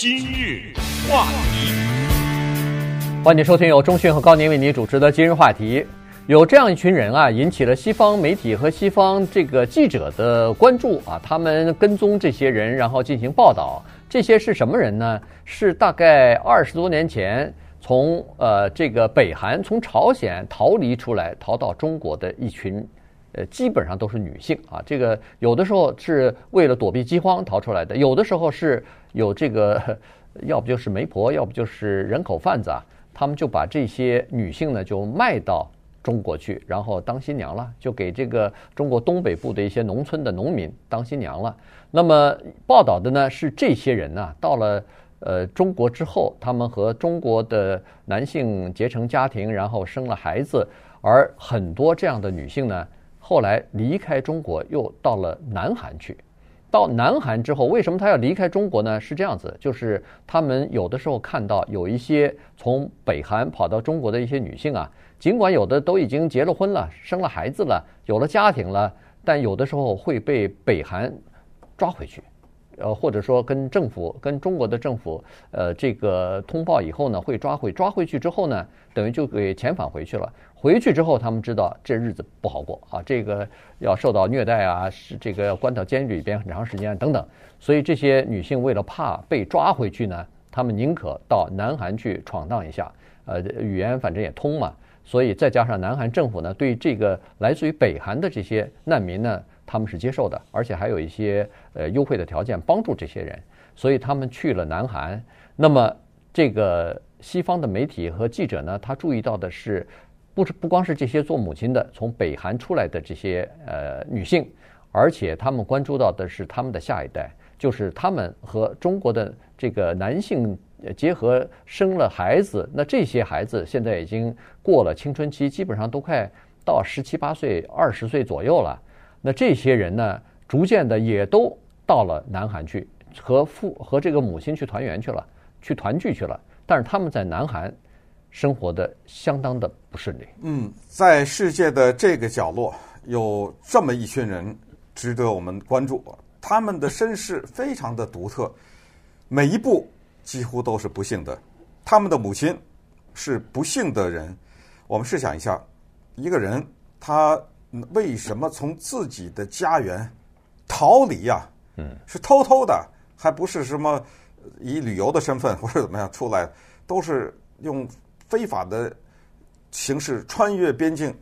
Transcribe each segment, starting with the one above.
今日话题，欢迎收听由钟讯和高宁为您主持的今日话题。有这样一群人啊，引起了西方媒体和西方这个记者的关注啊，他们跟踪这些人，然后进行报道。这些是什么人呢？是大概二十多年前从呃这个北韩从朝鲜逃离出来，逃到中国的一群。基本上都是女性啊。这个有的时候是为了躲避饥荒逃出来的，有的时候是有这个，要不就是媒婆，要不就是人口贩子啊。他们就把这些女性呢，就卖到中国去，然后当新娘了，就给这个中国东北部的一些农村的农民当新娘了。那么报道的呢是这些人呢，到了呃中国之后，他们和中国的男性结成家庭，然后生了孩子，而很多这样的女性呢。后来离开中国，又到了南韩去。到南韩之后，为什么他要离开中国呢？是这样子，就是他们有的时候看到有一些从北韩跑到中国的一些女性啊，尽管有的都已经结了婚了，生了孩子了，有了家庭了，但有的时候会被北韩抓回去。呃，或者说跟政府、跟中国的政府，呃，这个通报以后呢，会抓回，抓回去之后呢，等于就给遣返回去了。回去之后，他们知道这日子不好过啊，这个要受到虐待啊，是这个要关到监狱里边很长时间等等。所以这些女性为了怕被抓回去呢，她们宁可到南韩去闯荡一下，呃，语言反正也通嘛。所以再加上南韩政府呢，对这个来自于北韩的这些难民呢。他们是接受的，而且还有一些呃优惠的条件帮助这些人，所以他们去了南韩。那么这个西方的媒体和记者呢，他注意到的是，不是不光是这些做母亲的从北韩出来的这些呃女性，而且他们关注到的是他们的下一代，就是他们和中国的这个男性结合生了孩子，那这些孩子现在已经过了青春期，基本上都快到十七八岁、二十岁左右了。那这些人呢，逐渐的也都到了南韩去，和父和这个母亲去团圆去了，去团聚去了。但是他们在南韩生活的相当的不顺利。嗯，在世界的这个角落，有这么一群人值得我们关注。他们的身世非常的独特，每一步几乎都是不幸的。他们的母亲是不幸的人。我们试想一下，一个人他。为什么从自己的家园逃离呀？嗯，是偷偷的，还不是什么以旅游的身份或者怎么样出来，都是用非法的形式穿越边境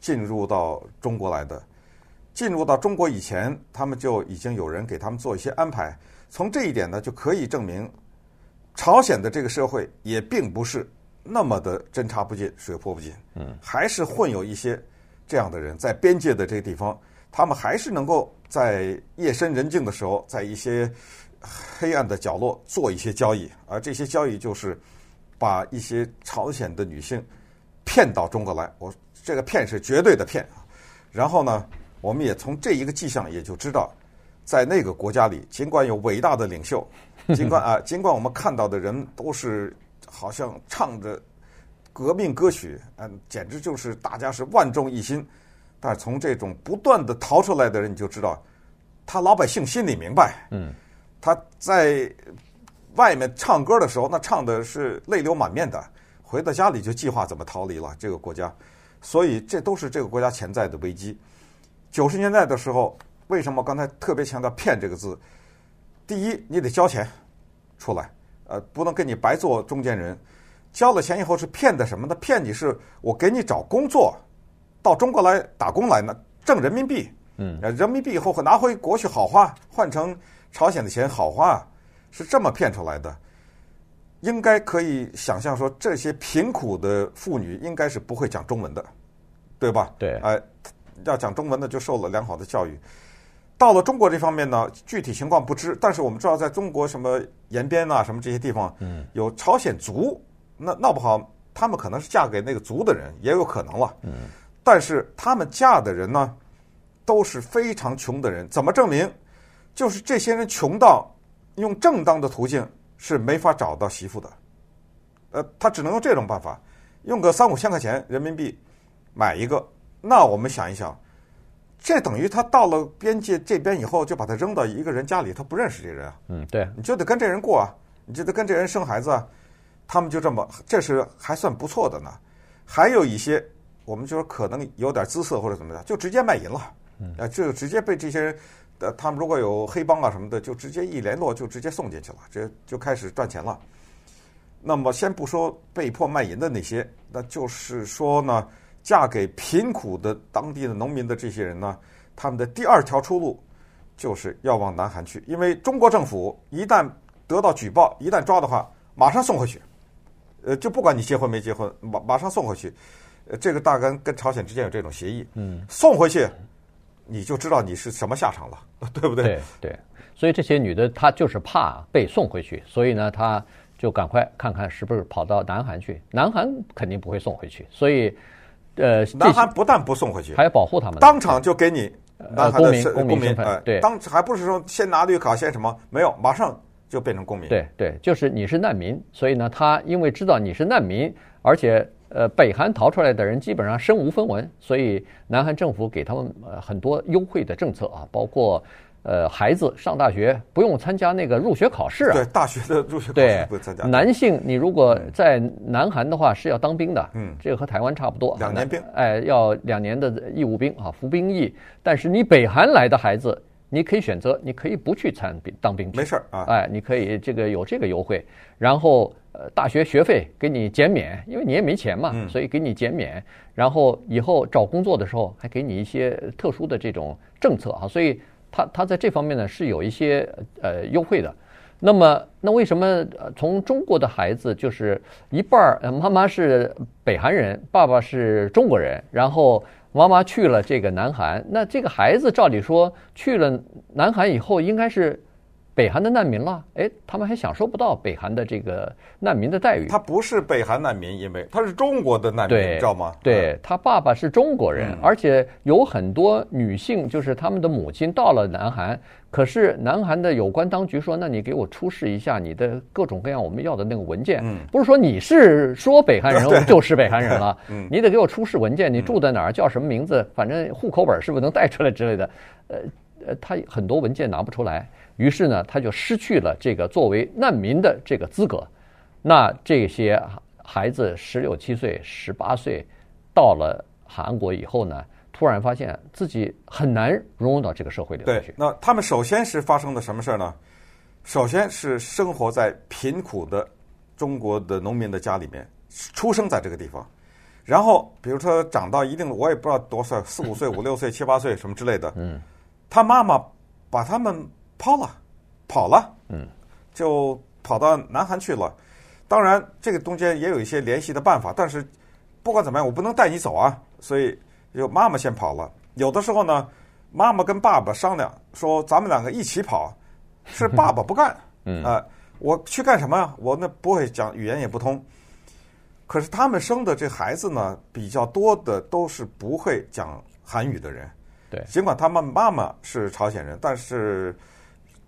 进入到中国来的。进入到中国以前，他们就已经有人给他们做一些安排。从这一点呢，就可以证明朝鲜的这个社会也并不是那么的针插不进、水泼不进，嗯，还是混有一些。这样的人在边界的这个地方，他们还是能够在夜深人静的时候，在一些黑暗的角落做一些交易，而这些交易就是把一些朝鲜的女性骗到中国来。我这个骗是绝对的骗。然后呢，我们也从这一个迹象也就知道，在那个国家里，尽管有伟大的领袖，尽管啊，尽管我们看到的人都是好像唱着。革命歌曲，嗯，简直就是大家是万众一心。但是从这种不断的逃出来的人，你就知道，他老百姓心里明白，嗯，他在外面唱歌的时候，那唱的是泪流满面的，回到家里就计划怎么逃离了这个国家。所以这都是这个国家潜在的危机。九十年代的时候，为什么刚才特别强调“骗”这个字？第一，你得交钱出来，呃，不能给你白做中间人。交了钱以后是骗的什么呢？骗你是我给你找工作，到中国来打工来呢，挣人民币。嗯，人民币以后会拿回国去好花，换成朝鲜的钱好花，是这么骗出来的。应该可以想象说，这些贫苦的妇女应该是不会讲中文的，对吧？对。哎，要讲中文的就受了良好的教育。到了中国这方面呢，具体情况不知，但是我们知道，在中国什么延边啊，什么这些地方，嗯，有朝鲜族。那闹不好，他们可能是嫁给那个族的人，也有可能了。嗯，但是他们嫁的人呢，都是非常穷的人。怎么证明？就是这些人穷到用正当的途径是没法找到媳妇的。呃，他只能用这种办法，用个三五千块钱人民币买一个。那我们想一想，这等于他到了边界这边以后，就把他扔到一个人家里，他不认识这人啊。嗯，对，你就得跟这人过啊。你就得跟这人生孩子啊，他们就这么，这是还算不错的呢。还有一些，我们就是可能有点姿色或者怎么的，就直接卖淫了。啊，就直接被这些人，呃，他们如果有黑帮啊什么的，就直接一联络就直接送进去了，这就开始赚钱了。那么先不说被迫卖淫的那些，那就是说呢，嫁给贫苦的当地的农民的这些人呢，他们的第二条出路就是要往南韩去，因为中国政府一旦得到举报，一旦抓的话，马上送回去，呃，就不管你结婚没结婚，马马上送回去。呃，这个大概跟朝鲜之间有这种协议，嗯，送回去你就知道你是什么下场了，对不对？对对，所以这些女的她就是怕被送回去，所以呢，她。就赶快看看是不是跑到南韩去，南韩肯定不会送回去，所以，呃，南韩不但不送回去，还要保护他们，当场就给你南韩的公民公民身份，对，当还不是说先拿绿卡先什么，没有，马上就变成公民。对对，就是你是难民，所以呢，他因为知道你是难民，而且呃，北韩逃出来的人基本上身无分文，所以南韩政府给他们呃很多优惠的政策啊，包括。呃，孩子上大学不用参加那个入学考试啊。对，大学的入学考试不参加。男性，你如果在南韩的话是要当兵的，嗯，这个和台湾差不多，两年兵，哎，要两年的义务兵啊，服兵役。但是你北韩来的孩子，你可以选择，你可以不去参兵当兵，没事儿啊，哎，你可以这个有这个优惠，然后呃，大学学费给你减免，因为你也没钱嘛，所以给你减免，然后以后找工作的时候还给你一些特殊的这种政策啊，所以。他他在这方面呢是有一些呃优惠的，那么那为什么从中国的孩子就是一半儿妈妈是北韩人，爸爸是中国人，然后妈妈去了这个南韩，那这个孩子照理说去了南韩以后应该是。北韩的难民了，哎，他们还享受不到北韩的这个难民的待遇。他不是北韩难民，因为他是中国的难民，你知道吗？对，他爸爸是中国人，而且有很多女性，就是他们的母亲到了南韩，可是南韩的有关当局说，那你给我出示一下你的各种各样我们要的那个文件，不是说你是说北韩人 就是北韩人了，你得给我出示文件，你住在哪儿，叫什么名字，反正户口本是不是能带出来之类的，呃呃，他很多文件拿不出来。于是呢，他就失去了这个作为难民的这个资格。那这些孩子十六七岁、十八岁，到了韩国以后呢，突然发现自己很难融入到这个社会里去。对，那他们首先是发生的什么事儿呢？首先是生活在贫苦的中国的农民的家里面，出生在这个地方。然后，比如说长到一定的，我也不知道多少，四五岁、五六岁、七八岁什么之类的。嗯，他妈妈把他们。抛了，跑了，嗯，就跑到南韩去了。当然，这个中间也有一些联系的办法，但是不管怎么样，我不能带你走啊。所以，就妈妈先跑了。有的时候呢，妈妈跟爸爸商量说：“咱们两个一起跑。”是爸爸不干，嗯啊，我去干什么呀？我那不会讲语言也不通。可是他们生的这孩子呢，比较多的都是不会讲韩语的人。对，尽管他们妈妈是朝鲜人，但是。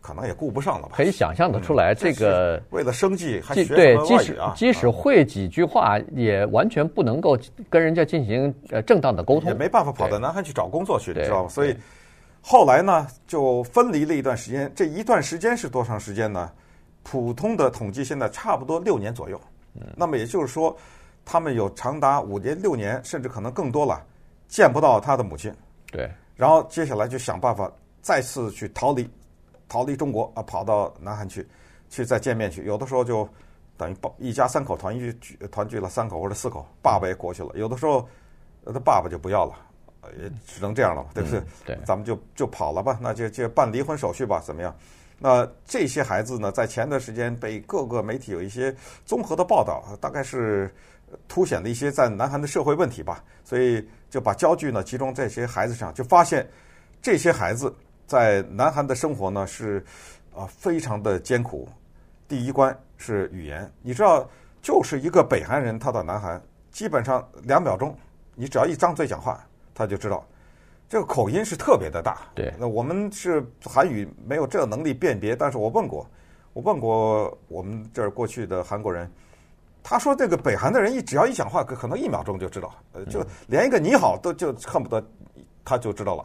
可能也顾不上了吧？可以想象得出来，这个为了生计还学对，即使即使会几句话，也完全不能够跟人家进行呃正当的沟通，也没办法跑到南韩去找工作去，你知道吗？所以后来呢，就分离了一段时间。这一段时间是多长时间呢？普通的统计现在差不多六年左右。那么也就是说，他们有长达五年、六年，甚至可能更多了，见不到他的母亲。对，然后接下来就想办法再次去逃离。逃离中国啊，跑到南韩去，去再见面去。有的时候就等于一家三口团聚，团聚了三口或者四口，爸爸也过去了。有的时候他爸爸就不要了，也只能这样了，对不对？嗯、对，咱们就就跑了吧，那就就办离婚手续吧，怎么样？那这些孩子呢，在前段时间被各个媒体有一些综合的报道，大概是凸显了一些在南韩的社会问题吧，所以就把焦距呢集中在这些孩子上，就发现这些孩子。在南韩的生活呢是啊非常的艰苦。第一关是语言，你知道，就是一个北韩人，他到南韩，基本上两秒钟，你只要一张嘴讲话，他就知道这个口音是特别的大。对，那我们是韩语没有这个能力辨别，但是我问过，我问过我们这儿过去的韩国人，他说这个北韩的人一只要一讲话，可可能一秒钟就知道，呃，就连一个你好都就恨不得他就知道了。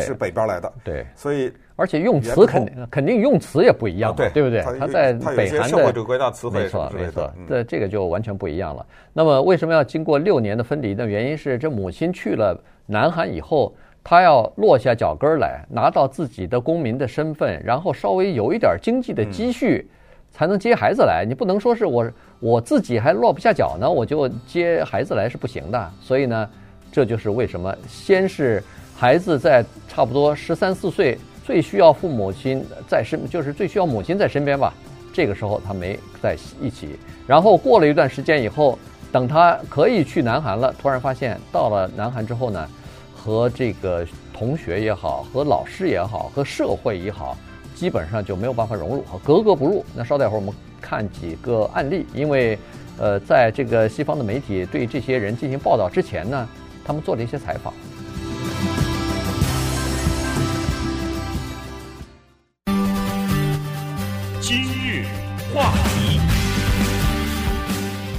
是北边来的，对，所以而且用词肯定肯定用词也不一样，对对不对？他在北韩的社会主义国家词汇没错没错，这这个就完全不一样了。那么为什么要经过六年的分离呢？原因是这母亲去了南韩以后，她要落下脚跟来，拿到自己的公民的身份，然后稍微有一点经济的积蓄，才能接孩子来。你不能说是我我自己还落不下脚呢，我就接孩子来是不行的。所以呢，这就是为什么先是。孩子在差不多十三四岁，最需要父母亲在身，就是最需要母亲在身边吧。这个时候他没在一起。然后过了一段时间以后，等他可以去南韩了，突然发现到了南韩之后呢，和这个同学也好，和老师也好，和社会也好，基本上就没有办法融入，和格格不入。那稍待会儿我们看几个案例，因为呃，在这个西方的媒体对这些人进行报道之前呢，他们做了一些采访。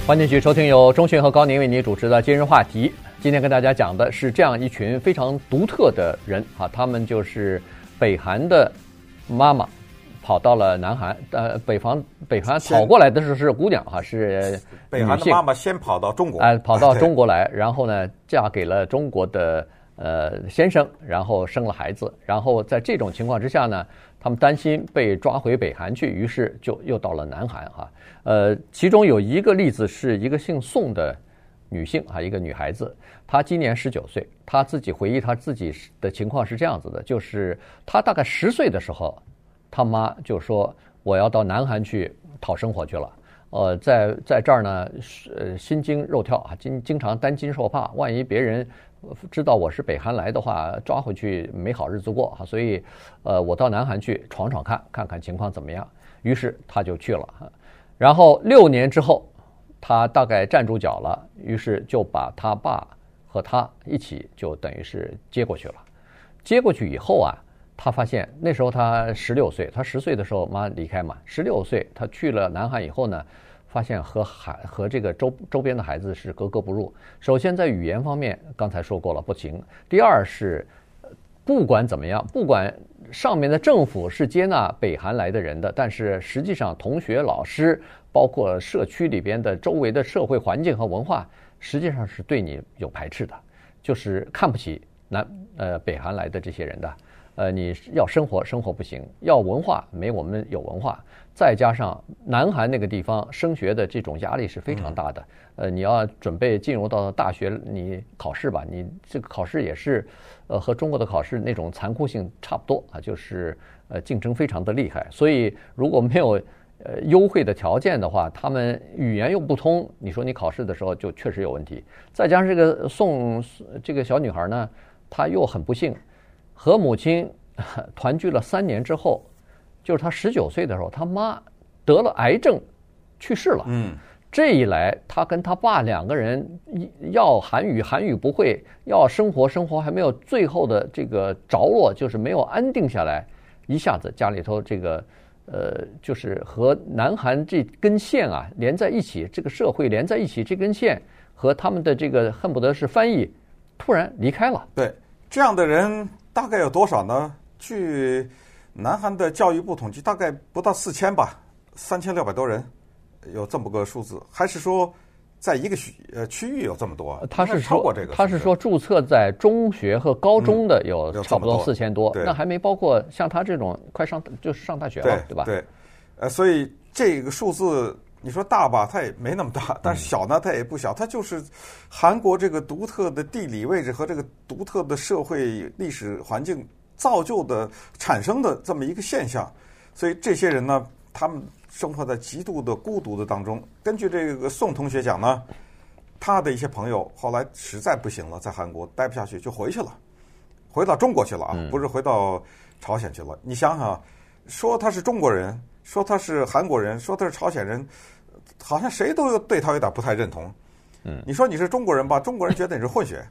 欢迎继续收听由钟迅和高宁为您主持的今日话题。今天跟大家讲的是这样一群非常独特的人啊，他们就是北韩的妈妈跑到了南韩。呃，北方北韩跑过来的时候是姑娘哈，是北韩的妈妈先跑到中国，哎，跑到 中国来，然后呢嫁给了中国的呃先生，然后生了孩子，然后在这种情况之下呢。他们担心被抓回北韩去，于是就又到了南韩哈。呃，其中有一个例子是一个姓宋的女性啊，一个女孩子，她今年十九岁。她自己回忆她自己的情况是这样子的，就是她大概十岁的时候，她妈就说我要到南韩去讨生活去了。呃，在在这儿呢，呃，心惊肉跳啊，经经常担惊受怕，万一别人。知道我是北韩来的话，抓回去没好日子过哈，所以，呃，我到南韩去闯闯看，看看情况怎么样。于是他就去了，然后六年之后，他大概站住脚了，于是就把他爸和他一起就等于是接过去了。接过去以后啊，他发现那时候他十六岁，他十岁的时候妈离开嘛，十六岁他去了南韩以后呢。发现和孩和这个周周边的孩子是格格不入。首先在语言方面，刚才说过了不行。第二是，不管怎么样，不管上面的政府是接纳北韩来的人的，但是实际上同学、老师，包括社区里边的周围的社会环境和文化，实际上是对你有排斥的，就是看不起南呃北韩来的这些人的。呃，你要生活，生活不行；要文化，没我们有文化。再加上南韩那个地方升学的这种压力是非常大的。呃，你要准备进入到大学，你考试吧，你这个考试也是，呃，和中国的考试那种残酷性差不多啊，就是呃竞争非常的厉害。所以如果没有呃优惠的条件的话，他们语言又不通，你说你考试的时候就确实有问题。再加上这个宋这个小女孩呢，她又很不幸。和母亲 团聚了三年之后，就是他十九岁的时候，他妈得了癌症，去世了。嗯，这一来，他跟他爸两个人要韩语，韩语不会；要生活，生活还没有最后的这个着落，就是没有安定下来。一下子家里头这个呃，就是和南韩这根线啊连在一起，这个社会连在一起，这根线和他们的这个恨不得是翻译，突然离开了。对，这样的人。大概有多少呢？据南韩的教育部统计，大概不到四千吧，三千六百多人，有这么个数字。还是说，在一个区呃区域有这么多？他是超过这个，他是说注册在中学和高中的有差不多四千多，那还没包括像他这种快上就是上大学了，对吧？对，呃，所以这个数字。你说大吧，它也没那么大；但是小呢，它也不小。它就是韩国这个独特的地理位置和这个独特的社会历史环境造就的产生的这么一个现象。所以这些人呢，他们生活在极度的孤独的当中。根据这个宋同学讲呢，他的一些朋友后来实在不行了，在韩国待不下去，就回去了，回到中国去了啊，不是回到朝鲜去了。你想想，说他是中国人。说他是韩国人，说他是朝鲜人，好像谁都对他有点不太认同。嗯，你说你是中国人吧，中国人觉得你是混血，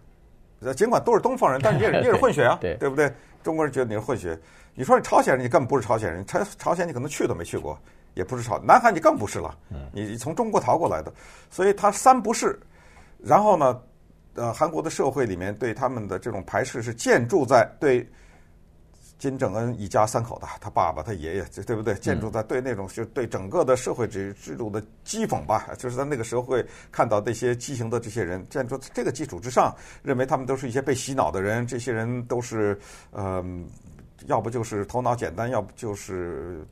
尽管都是东方人，但是你也是 你也是混血啊，对，对，对不对？中国人觉得你是混血。你说你朝鲜人，你根本不是朝鲜人，朝朝鲜你可能去都没去过，也不是朝。南韩你更不是了，你从中国逃过来的，所以他三不是。然后呢，呃，韩国的社会里面对他们的这种排斥是建筑在对金正恩一家三口的，他爸爸、他爷爷，对不对？建筑在对那种就对整个的社会制制度的讥讽吧，就是在那个时候会看到那些畸形的这些人，建筑这个基础之上，认为他们都是一些被洗脑的人，这些人都是呃，要不就是头脑简单，要不就是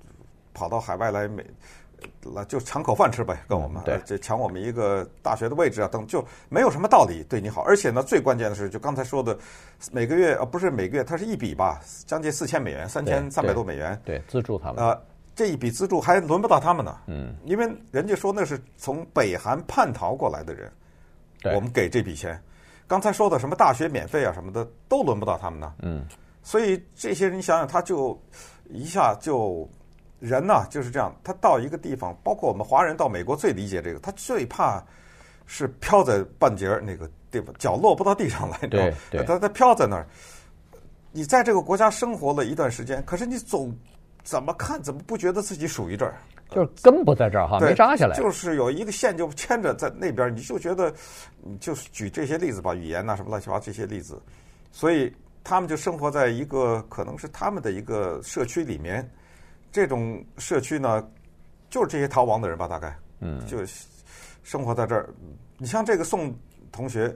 跑到海外来美。那就抢口饭吃呗，跟我们，对，这抢我们一个大学的位置啊，等就没有什么道理对你好。而且呢，最关键的是，就刚才说的，每个月啊，不是每个月，它是一笔吧，将近四千美元，三千三百多美元，对，对，资助他们。呃，这一笔资助还轮不到他们呢，嗯，因为人家说那是从北韩叛逃过来的人，对，我们给这笔钱。刚才说的什么大学免费啊什么的，都轮不到他们呢，嗯，所以这些人，你想想，他就一下就。人呢就是这样，他到一个地方，包括我们华人到美国最理解这个，他最怕是飘在半截儿那个地方，脚落不到地上来，对对，他他飘在那儿。你在这个国家生活了一段时间，可是你总怎么看怎么不觉得自己属于这儿？就是根不在这儿哈，没扎下来。就是有一个线就牵着在那边，你就觉得，就是举这些例子吧，语言呐什么乱七八糟这些例子，所以他们就生活在一个可能是他们的一个社区里面。这种社区呢，就是这些逃亡的人吧，大概，嗯，就生活在这儿。你像这个宋同学，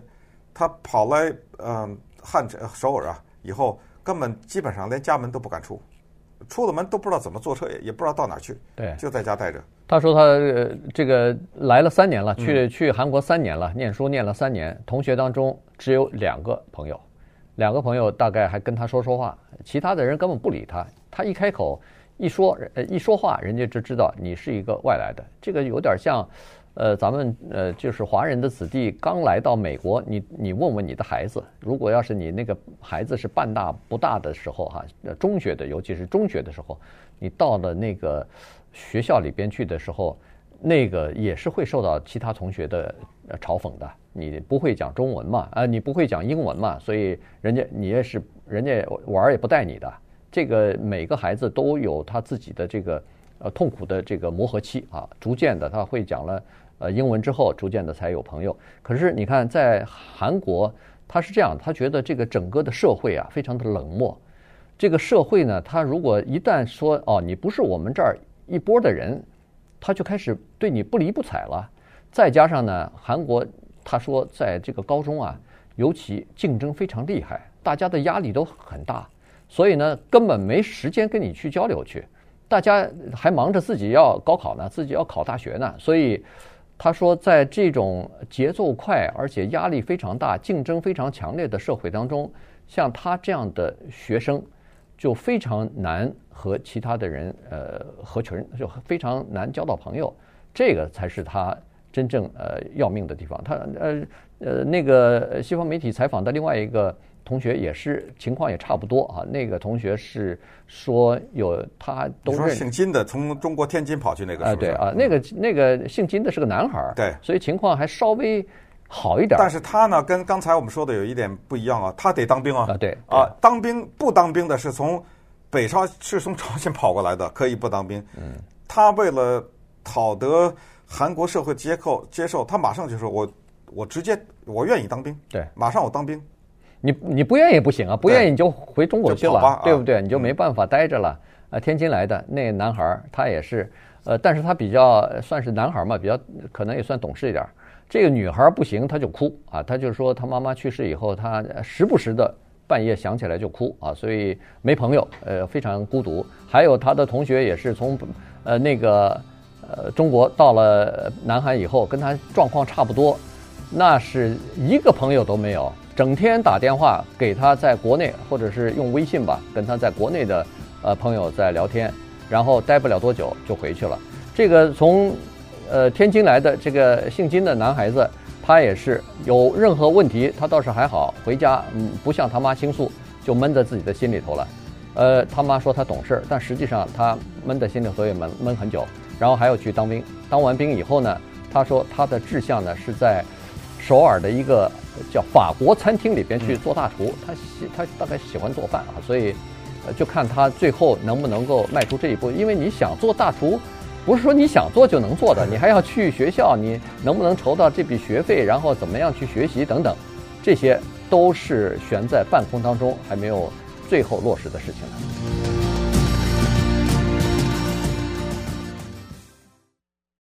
他跑来嗯汉城首尔啊，以后根本基本上连家门都不敢出，出了门都不知道怎么坐车，也也不知道到哪儿去，对，就在家待着。他说他这个来了三年了，去去韩国三年了，念书念了三年，同学当中只有两个朋友，两个朋友大概还跟他说说话，其他的人根本不理他，他一开口。一说呃一说话，人家就知道你是一个外来的。这个有点像，呃，咱们呃就是华人的子弟刚来到美国，你你问问你的孩子，如果要是你那个孩子是半大不大的时候哈，中学的，尤其是中学的时候，你到了那个学校里边去的时候，那个也是会受到其他同学的嘲讽的。你不会讲中文嘛？啊，你不会讲英文嘛？所以人家你也是人家玩也不带你的。这个每个孩子都有他自己的这个呃痛苦的这个磨合期啊，逐渐的他会讲了呃英文之后，逐渐的才有朋友。可是你看，在韩国他是这样，他觉得这个整个的社会啊非常的冷漠。这个社会呢，他如果一旦说哦你不是我们这儿一波的人，他就开始对你不理不睬了。再加上呢，韩国他说在这个高中啊，尤其竞争非常厉害，大家的压力都很大。所以呢，根本没时间跟你去交流去，大家还忙着自己要高考呢，自己要考大学呢。所以他说，在这种节奏快而且压力非常大、竞争非常强烈的社会当中，像他这样的学生就非常难和其他的人呃合群，就非常难交到朋友。这个才是他真正呃要命的地方。他呃呃那个西方媒体采访的另外一个。同学也是情况也差不多啊。那个同学是说有他都认识姓金的，从中国天津跑去那个？啊，对啊，那个那个姓金的是个男孩儿，对，所以情况还稍微好一点。但是他呢，跟刚才我们说的有一点不一样啊，他得当兵啊，啊对啊，当兵不当兵的是从北朝是从朝鲜跑过来的，可以不当兵。嗯，他为了讨得韩国社会接受接受，他马上就说我我直接我愿意当兵，对，马上我当兵。你你不愿意不行啊，不愿意你就回中国去了，对不对？嗯、你就没办法待着了。啊，天津来的那男孩他也是，呃，但是他比较算是男孩嘛，比较可能也算懂事一点。这个女孩不行，她就哭啊，她就说她妈妈去世以后，她时不时的半夜想起来就哭啊，所以没朋友，呃，非常孤独。还有他的同学也是从呃那个呃中国到了南韩以后，跟他状况差不多，那是一个朋友都没有。整天打电话给他在国内，或者是用微信吧，跟他在国内的呃朋友在聊天，然后待不了多久就回去了。这个从呃天津来的这个姓金的男孩子，他也是有任何问题，他倒是还好，回家嗯不向他妈倾诉，就闷在自己的心里头了。呃，他妈说他懂事，但实际上他闷在心里头也闷闷很久，然后还要去当兵。当完兵以后呢，他说他的志向呢是在。首尔的一个叫法国餐厅里边去做大厨，他喜他大概喜欢做饭啊，所以就看他最后能不能够迈出这一步。因为你想做大厨，不是说你想做就能做的，你还要去学校，你能不能筹到这笔学费，然后怎么样去学习等等，这些都是悬在半空当中，还没有最后落实的事情了。